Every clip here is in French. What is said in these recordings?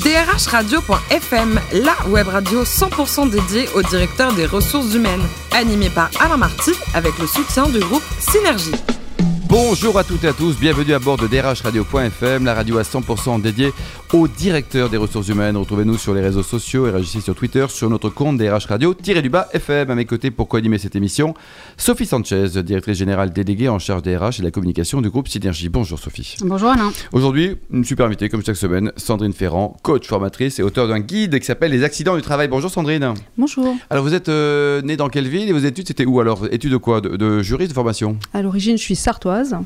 drhradio.fm, la web radio 100% dédiée au directeur des ressources humaines, animée par Alain Marty avec le soutien du groupe Synergie. Bonjour à toutes et à tous, bienvenue à bord de drhradio.fm, la radio à 100% dédiée au directeur des ressources humaines. Retrouvez-nous sur les réseaux sociaux et réagissez sur Twitter sur notre compte DRH Radio-du-bas FM. À mes côtés pour co-animer cette émission, Sophie Sanchez, directrice générale déléguée en charge des RH et de la communication du groupe Synergie. Bonjour Sophie. Bonjour Alain. Aujourd'hui, une super invitée comme chaque semaine, Sandrine Ferrand, coach formatrice et auteur d'un guide qui s'appelle Les accidents du travail. Bonjour Sandrine. Bonjour. Alors vous êtes euh, née dans quelle ville et vos études c'était où alors? Études de quoi? De, de juriste de formation? À l'origine, je suis sartoise.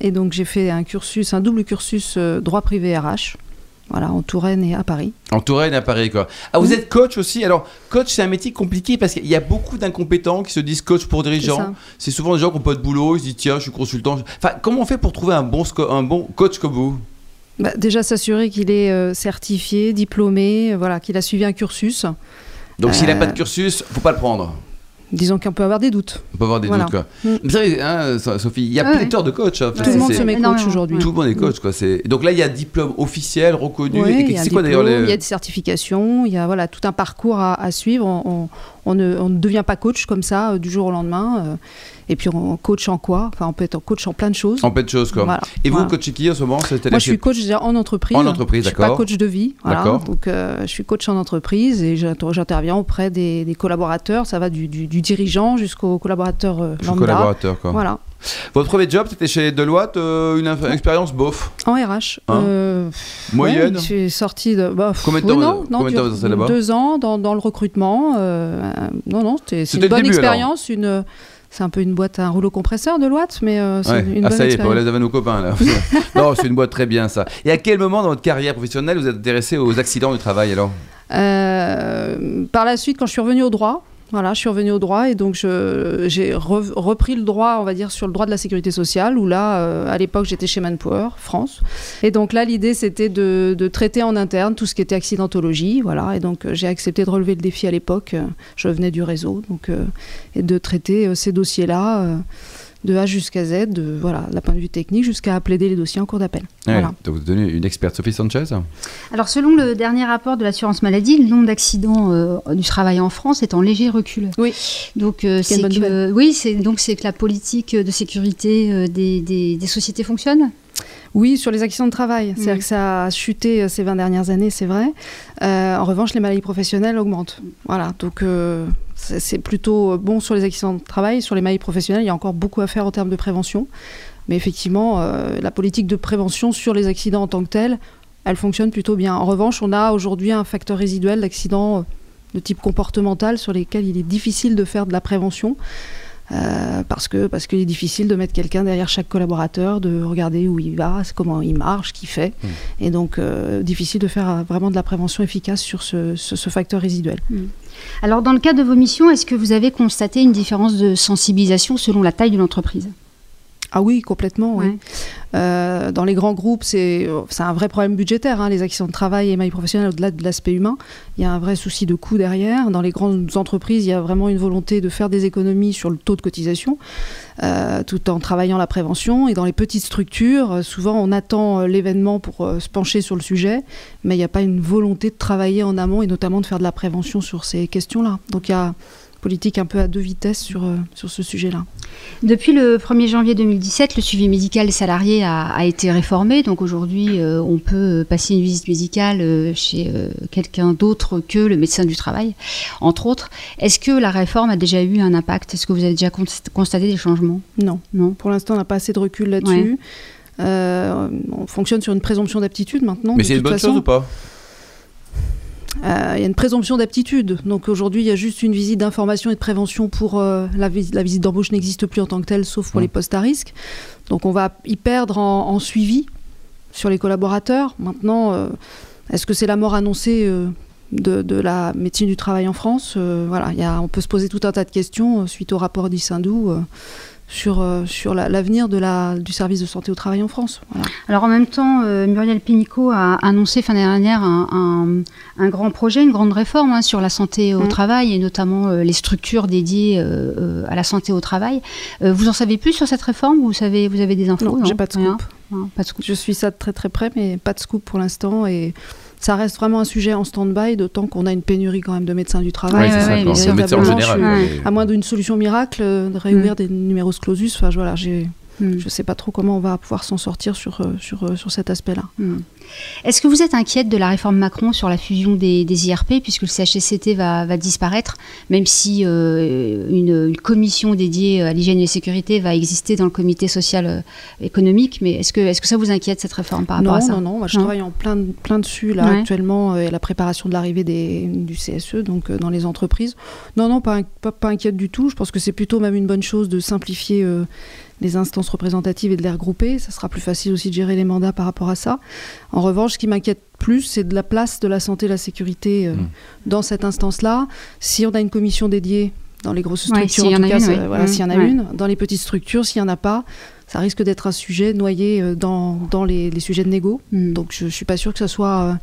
Et donc j'ai fait un cursus, un double cursus euh, droit privé RH. Voilà, en Touraine et à Paris. En Touraine et à Paris, quoi. Ah, vous Oui. êtes coach aussi. Alors, coach, c'est un métier compliqué parce qu'il y a beaucoup d'incompétents qui se disent coach pour dirigeants. C'est souvent des gens qui n'ont pas de boulot, ils se disent tiens, je suis consultant. Enfin, comment on fait pour trouver un bon, un bon coach comme vous? Bah, déjà s'assurer qu'il est euh, certifié, diplômé, euh, voilà, qu'il a suivi un cursus. Donc, s'il n'a Euh. pas de cursus, faut pas le prendre. Disons qu'on peut avoir des doutes. On peut avoir des Voilà. doutes, quoi. Mm. Vous savez, hein, So- Sophie, il y a Ouais. pléthore de coachs. hein. Tout le monde se met coach aujourd'hui. Tout le monde est coach, quoi. C'est- Donc là, il y a diplôme officiel, reconnu. Et c'est quoi d'ailleurs les... il y a des certifications, il y a voilà, tout un parcours à, à suivre. On, on- on ne, on ne devient pas coach comme ça euh, du jour au lendemain. euh, et puis on coach en quoi? Enfin, on peut être coach en plein de choses. En plein de choses, quoi. Voilà. Et vous, Voilà. coachez qui en ce moment Moi, je suis coach en entreprise. En entreprise, Je suis pas d'accord. coach de vie. Voilà. D'accord. Donc, euh, je suis coach en entreprise et j'inter- j'interviens auprès des, des collaborateurs. Ça va du, du- du dirigeant jusqu'au collaborateur lambda. collaborateur, quoi. Voilà. Votre premier job, c'était chez Deloitte, euh, une inf- expérience bof, En RH. Hein euh, moyenne ouais, je suis sortie de. bah, Combien de temps non, vous- non, combien temps vous là-bas Deux ans dans, dans le recrutement. euh, euh, non, non, c'était c'est C'était une bonne début, alors. expérience. Une, c'est un peu une boîte, un rouleau compresseur de Loite, mais euh, c'est Ouais. une Ah, bonne ça y est, vous avez nos copains là. non, c'est une boîte très bien ça. Et à quel moment dans votre carrière professionnelle vous êtes intéressé aux accidents du travail alors? Euh, par la suite, quand je suis revenue au droit, voilà, je suis revenue au droit et donc j'ai re- repris le droit, on va dire, sur le droit de la sécurité sociale, où là, euh, à l'époque, j'étais chez Manpower, France. Et donc là, l'idée, c'était de, traiter en interne tout ce qui était accidentologie, voilà. Et donc, euh, j'ai accepté de relever le défi à l'époque. euh, Je venais du réseau, donc, et de traiter ces dossiers-là. De A jusqu'à Z, de voilà, d'un point de vue technique, jusqu'à plaider les dossiers en cours d'appel. Ouais, Voilà. Donc vous devenue une experte Sophie Sanchez Alors selon le dernier rapport de l'assurance maladie, le nombre d'accidents euh, du travail en France est en léger recul. Oui. Donc euh, C'est que oui, c'est donc c'est que la politique de sécurité euh, des, des- des sociétés fonctionne? Oui, sur les accidents de travail. C'est-à-dire Mm. que ça a chuté ces 20 dernières années, c'est vrai. Euh, en revanche, les maladies professionnelles augmentent. Voilà, donc euh, c'est plutôt bon sur les accidents de travail. Sur les maladies professionnelles, il y a encore beaucoup à faire en termes de prévention. Mais effectivement, euh, la politique de prévention sur les accidents en tant que tels, elle fonctionne plutôt bien. En revanche, on a aujourd'hui un facteur résiduel d'accidents euh, de type comportemental sur lesquels il est difficile de faire de la prévention. Euh, parce que parce qu'il est difficile de mettre quelqu'un derrière chaque collaborateur, de regarder où il va, comment il marche, ce qu'il fait, Mm. et donc euh, difficile de faire euh, vraiment de la prévention efficace sur ce, ce- ce facteur résiduel. Alors dans le cadre de vos missions, est-ce que vous avez constaté une différence de sensibilisation selon la taille de l'entreprise? Ah oui, complètement. oui. Ouais. Euh, dans les grands groupes, c'est c'est un vrai problème budgétaire. hein, les accidents de travail et maladies professionnelles, au-delà de l'aspect humain, il y a un vrai souci de coût derrière. Dans les grandes entreprises, il y a vraiment une volonté de faire des économies sur le taux de cotisation, euh, tout en travaillant la prévention. Et dans les petites structures, euh, souvent on attend euh, l'événement pour euh, se pencher sur le sujet, mais il n'y a pas une volonté de travailler en amont et notamment de faire de la prévention sur ces questions-là. Donc il y a politique un peu à deux vitesses sur, euh, sur ce sujet-là. Depuis le 1er janvier 2017, le suivi médical des salariés a, a été réformé. Donc aujourd'hui, euh, on peut passer une visite médicale euh, chez euh, quelqu'un d'autre que le médecin du travail, entre autres. Est-ce que la réforme a déjà eu un impact? Est-ce que vous avez déjà const- constaté des changements? Non. Non. Pour l'instant, on n'a pas assez de recul là-dessus. Euh, on fonctionne sur une présomption d'aptitude maintenant. Mais c'est une bonne façon. chose ou pas? Euh, Il y a une présomption d'aptitude. Donc aujourd'hui, il y a juste une visite d'information et de prévention pour euh, la, vis- la visite d'embauche n'existe plus en tant que telle, sauf pour les postes à risque. Donc on va y perdre en, en suivi sur les collaborateurs. Maintenant, euh, est-ce que c'est la mort annoncée euh, de, de la médecine du travail en France? Euh, Voilà, il y a- on peut se poser tout un tas de questions euh, suite au rapport d'Issindou. Sur, euh, sur la- l'avenir de la, du service de santé au travail en France. Voilà. Alors en même temps, euh, Muriel Pénicaud a annoncé fin dernière un, un- un grand projet, une grande réforme hein, sur la santé au Mm. travail et notamment euh, les structures dédiées euh, à la santé au travail. Vous en savez plus sur cette réforme? Vous savez, vous avez des infos Non, j'ai pas de scoop. Non, pas de scoop. Je suis ça de très très près, mais pas de scoop pour l'instant. Et ça reste vraiment un sujet en stand-by, d'autant qu'on a une pénurie quand même de médecins du travail. Ouais, ouais, ça, en général. À moins d'une solution miracle, euh, de réouvrir Mm. des numéros clausus. Enfin, voilà, j'ai, Mm. je sais pas trop comment on va pouvoir s'en sortir sur, euh, sur, euh, sur cet aspect-là. Hmm. Est-ce que vous êtes inquiète de la réforme Macron sur la fusion des, des IRP, puisque le CHSCT va, va disparaître, même si euh, une, une commission dédiée à l'hygiène et la sécurité va exister dans le comité social économique, mais est-ce que, est que ça vous inquiète cette réforme par rapport non, à ça? non, non, moi je Non? travaille en plein, plein dessus là Ouais. actuellement, et la préparation de l'arrivée des, du CSE, donc dans les entreprises. Non, non, pas, in- pas, pas inquiète du tout. Je pense que c'est plutôt même une bonne chose de simplifier euh, les instances représentatives et de les regrouper. Ça sera plus facile aussi de gérer les mandats par rapport à ça. En revanche, ce qui m'inquiète plus, c'est de la place de la santé et la sécurité euh, Mm. dans cette instance-là. Si on a une commission dédiée dans les grosses Ouais, structures, s'il y en tout a cas, une, ça- oui. voilà, s'il y en a ouais. une, dans les petites structures, s'il n'y en a pas, ça risque d'être un sujet noyé euh, dans, dans les, les sujets de négo. Hmm. Donc je ne suis pas sûre que ça soit,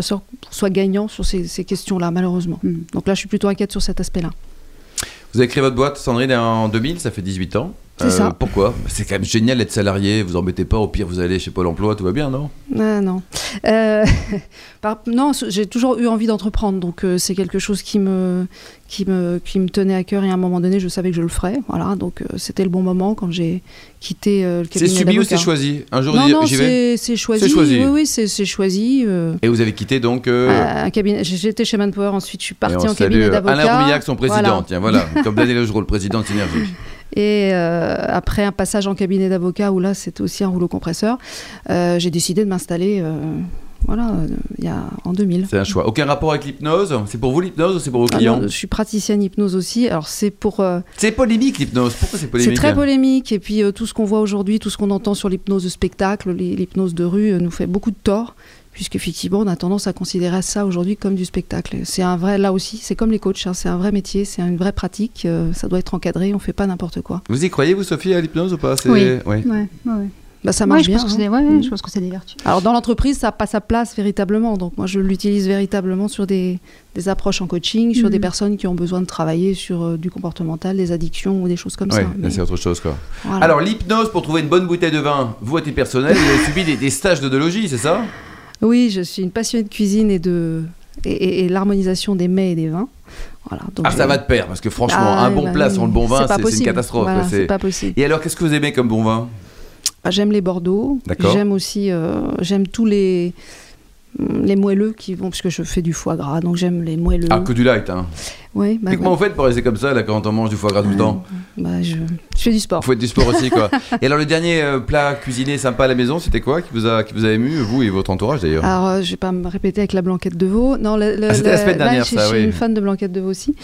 euh, soit gagnant sur ces, ces questions-là, malheureusement. Hmm. Donc là, je suis plutôt inquiète sur cet aspect-là. Vous avez créé votre boîte, Sandrine, en 2000, ça fait 18 ans. Euh, C'est ça. Pourquoi C'est quand même génial d'être salarié, vous embêtez pas, au pire vous allez chez Pôle emploi, tout va bien, non? Ah, non. Euh, par- non, j'ai toujours eu envie d'entreprendre, donc euh, c'est quelque chose qui me, qui, me, qui me tenait à cœur et à un moment donné, je savais que je le ferais. Voilà, donc euh, c'était le bon moment quand j'ai quitté euh, le C'est cabinet subi ou c'est choisi? Un jour Non, j'y- vais? c'est c'est choisi. C'est choisi. Oui, oui, c'est c'est choisi. euh, Et vous avez quitté donc. euh, euh, un cabinet. J'étais chez Manpower, ensuite je suis partie en cabinet euh, d'avocat. Alain Roumillac, son président, Voilà. tiens, voilà, comme Daniel Augereau, le président de Synergie. Et euh, après un passage en cabinet d'avocat, où là c'était aussi un rouleau compresseur, euh, j'ai décidé de m'installer euh, voilà, il y a, en 2000. C'est un choix. Aucun rapport avec l'hypnose? C'est pour vous l'hypnose ou c'est pour vos Ah clients? non, je suis praticienne hypnose aussi. Alors c'est pour. C'est polémique l'hypnose. Pourquoi c'est c'est polémique très polémique. Et puis tout ce qu'on voit aujourd'hui, tout ce qu'on entend sur l'hypnose de spectacle, l'hy- l'hypnose de rue, nous fait beaucoup de tort. Puisqu'effectivement, on a tendance à considérer ça aujourd'hui comme du spectacle. C'est un vrai, là aussi, c'est comme les coachs, hein, c'est un vrai métier, c'est une vraie pratique, euh, ça doit être encadré, on fait pas n'importe quoi. Vous y croyez, vous, Sophie, à l'hypnose ou pas? C'est- Oui. ouais. Ouais, ouais, ouais. Bah, ça Ouais, marche je bien. pense hein. ouais, Mm. je pense que c'est des vertus. Alors dans l'entreprise, ça n'a pas sa place véritablement. Donc moi, je l'utilise véritablement sur des, des approches en coaching, sur des personnes qui ont besoin de travailler sur euh, du comportemental, des addictions ou des choses comme Ouais, ça. là, Mais c'est autre chose quoi. voilà. Alors l'hypnose pour trouver une bonne bouteille de vin, vous à titre personnel, vous avez subi des, des stages d'odologie, c'est ça? Oui, je suis une passionnée de cuisine et de et, et- et l'harmonisation des mets et des vins. Voilà. Donc Ah ça j'ai- va de pair parce que franchement Ah, un bon bah plat sans le bon vin c'est une catastrophe. Voilà, c'est- pas possible. Et alors qu'est-ce que vous aimez comme bon vin? Ah, J'aime les Bordeaux. D'accord. J'aime aussi, euh, j'aime tous les les moelleux qui vont, parce que je fais du foie gras, donc j'aime les moelleux. Ah que du light hein. Oui, bah, Et comment vous faites pour rester comme ça là quand on mange du foie gras tout le temps bah, je, je fais du sport. Vous faites du sport aussi quoi. Et alors le dernier euh, plat cuisiné sympa à la maison, c'était quoi qui vous a qui vous a ému vous et votre entourage d'ailleurs Alors, euh, je vais pas me répéter avec la blanquette de veau. Non, le, le- Ah, c'était la semaine dernière, je, ça, je suis oui. une fan de blanquette de veau aussi.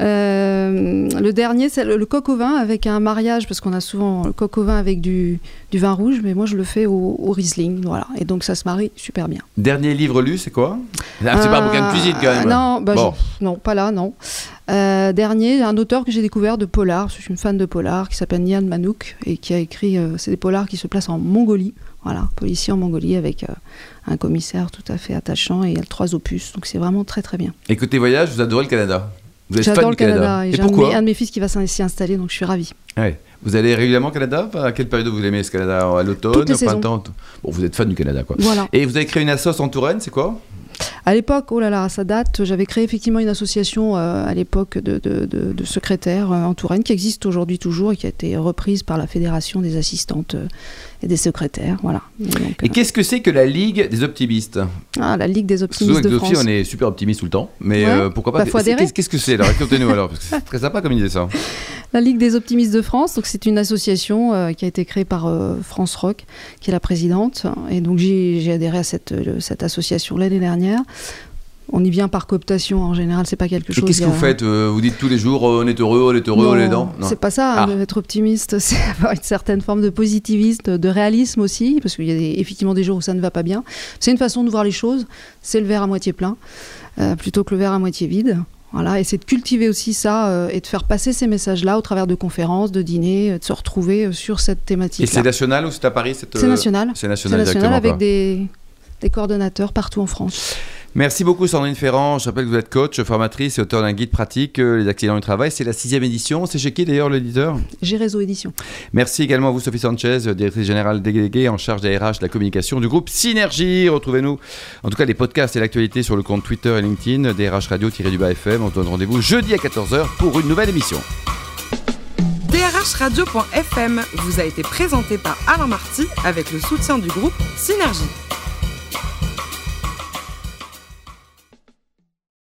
Euh, le dernier, c'est le, le coq au vin avec un mariage, parce qu'on a souvent le coq au vin avec du, du vin rouge, mais moi je le fais au, au Riesling, voilà. Et donc ça se marie super bien. Dernier livre lu, c'est quoi? C'est pas un bouquin de cuisine quand même. Euh, Non, bah, Bon. je- non, pas là, non. Euh, dernier, un auteur que j'ai découvert de polar, je suis une fan de polar, qui s'appelle Nian Manouk et qui a écrit, euh, c'est des polars qui se placent en Mongolie, voilà, policier en Mongolie avec euh, un commissaire tout à fait attachant et il y a trois opus, donc c'est vraiment très très bien. Et côté voyage, vous adorez le Canada J'adore le Canada, et Et j'ai un, de mes- pourquoi un de mes fils qui va s'y installer, donc je suis ravie. Ouais. Vous allez régulièrement au Canada À quelle période vous aimez ce Canada? À l'automne, au printemps Bon, vous êtes fan du Canada quoi. Voilà. Et vous avez créé une assoce en Touraine, c'est quoi? À l'époque, oh là là, ça date, j'avais créé effectivement une association euh, à l'époque de, de- de- de secrétaires euh, en Touraine qui existe aujourd'hui toujours et qui a été reprise par la Fédération des assistantes euh, et des secrétaires. Voilà. Et donc, Et qu'est-ce que c'est que la Ligue des optimistes? Ah, la Ligue des Souvent optimistes avec de France. on est super optimiste tout le temps, mais Ouais. pourquoi pas. Qu'est-ce qu'est-ce que c'est? Alors racontez-nous alors, parce que c'est très sympa comme idée ça. La Ligue des optimistes de France, donc c'est une association euh, qui a été créée par euh, France Rock, qui est la présidente. Et donc j'ai adhéré à cette, euh, cette association l'année dernière. On y vient par cooptation en général, c'est pas quelque Et chose. qu'est-ce que vous faites Vous dites tous les jours on est heureux, on est heureux, on est dedans? C'est pas ça, Ah. hein, être optimiste, c'est avoir une certaine forme de positivisme, de réalisme aussi, parce qu'il y a des- effectivement des jours où ça ne va pas bien. C'est une façon de voir les choses, c'est le verre à moitié plein, euh, plutôt que le verre à moitié vide. Voilà, et c'est de cultiver aussi ça euh, et de faire passer ces messages-là au travers de conférences, de dîners, euh, de se retrouver euh, sur cette Et thématique. c'est national ou c'est à Paris C'est euh, national. C'est C'est national, national avec des, des coordonnateurs partout en France. Merci beaucoup Sandrine Ferrand. Je rappelle que vous êtes coach, formatrice et auteur d'un guide pratique, euh, Les accidents du travail. C'est la sixième édition. C'est chez qui d'ailleurs l'éditeur? J'ai Réseau Édition. Merci également à vous Sophie Sanchez, directrice générale déléguée en charge des RH de la communication du groupe Synergie. Retrouvez-nous en tout cas les podcasts et l'actualité sur le compte Twitter et LinkedIn DRH Radio-du-Bas FM. On se donne rendez-vous jeudi à 14h pour une nouvelle émission. DRHradio.fm vous a été présenté par Alain Marty avec le soutien du groupe Synergie.